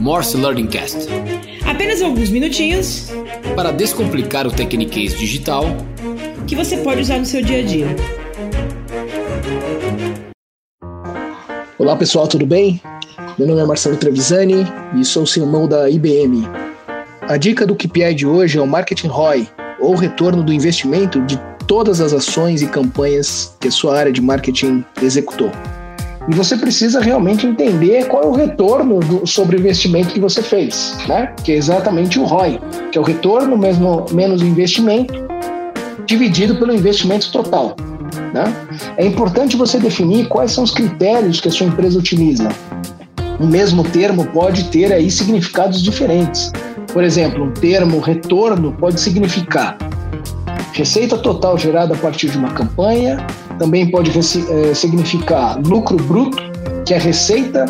Morse Learning Cast. Apenas alguns minutinhos para descomplicar o Techniquez digital que você pode usar no seu dia a dia. Olá pessoal, tudo bem? Meu nome é Marcelo Trevisani e sou o irmão da IBM. A dica do KPI de hoje é o Marketing ROI, ou retorno do investimento de todas as ações e campanhas que a sua área de marketing executou. E você precisa realmente entender qual é o retorno do, sobre o investimento que você fez, né? Que é exatamente o ROI, que é o retorno mesmo, menos o investimento, dividido pelo investimento total. Né? É importante você definir quais são os critérios que a sua empresa utiliza. O mesmo termo pode ter aí significados diferentes. Por exemplo, um termo retorno pode significar receita total gerada a partir de uma campanha, também pode é, significar lucro bruto, que é receita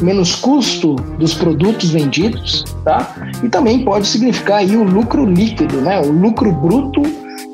menos custo dos produtos vendidos, tá? E também pode significar aí o lucro líquido, né? O lucro bruto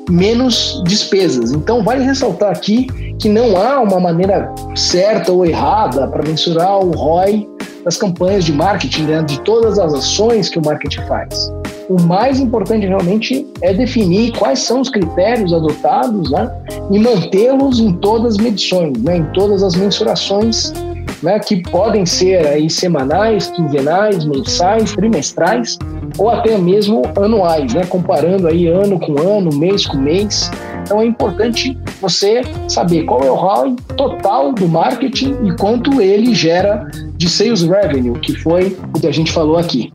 menos despesas. Então vale ressaltar aqui que não há uma maneira certa ou errada para mensurar o ROI das campanhas de marketing, né? de todas as ações que o marketing faz. O mais importante realmente é definir quais são os critérios adotados né, e mantê-los em todas as medições, né, em todas as mensurações né, que podem ser aí semanais, quinzenais, mensais, trimestrais ou até mesmo anuais, né, comparando aí ano com ano, mês com mês. Então é importante você saber qual é o ROI total do marketing e quanto ele gera de sales revenue, que foi o que a gente falou aqui.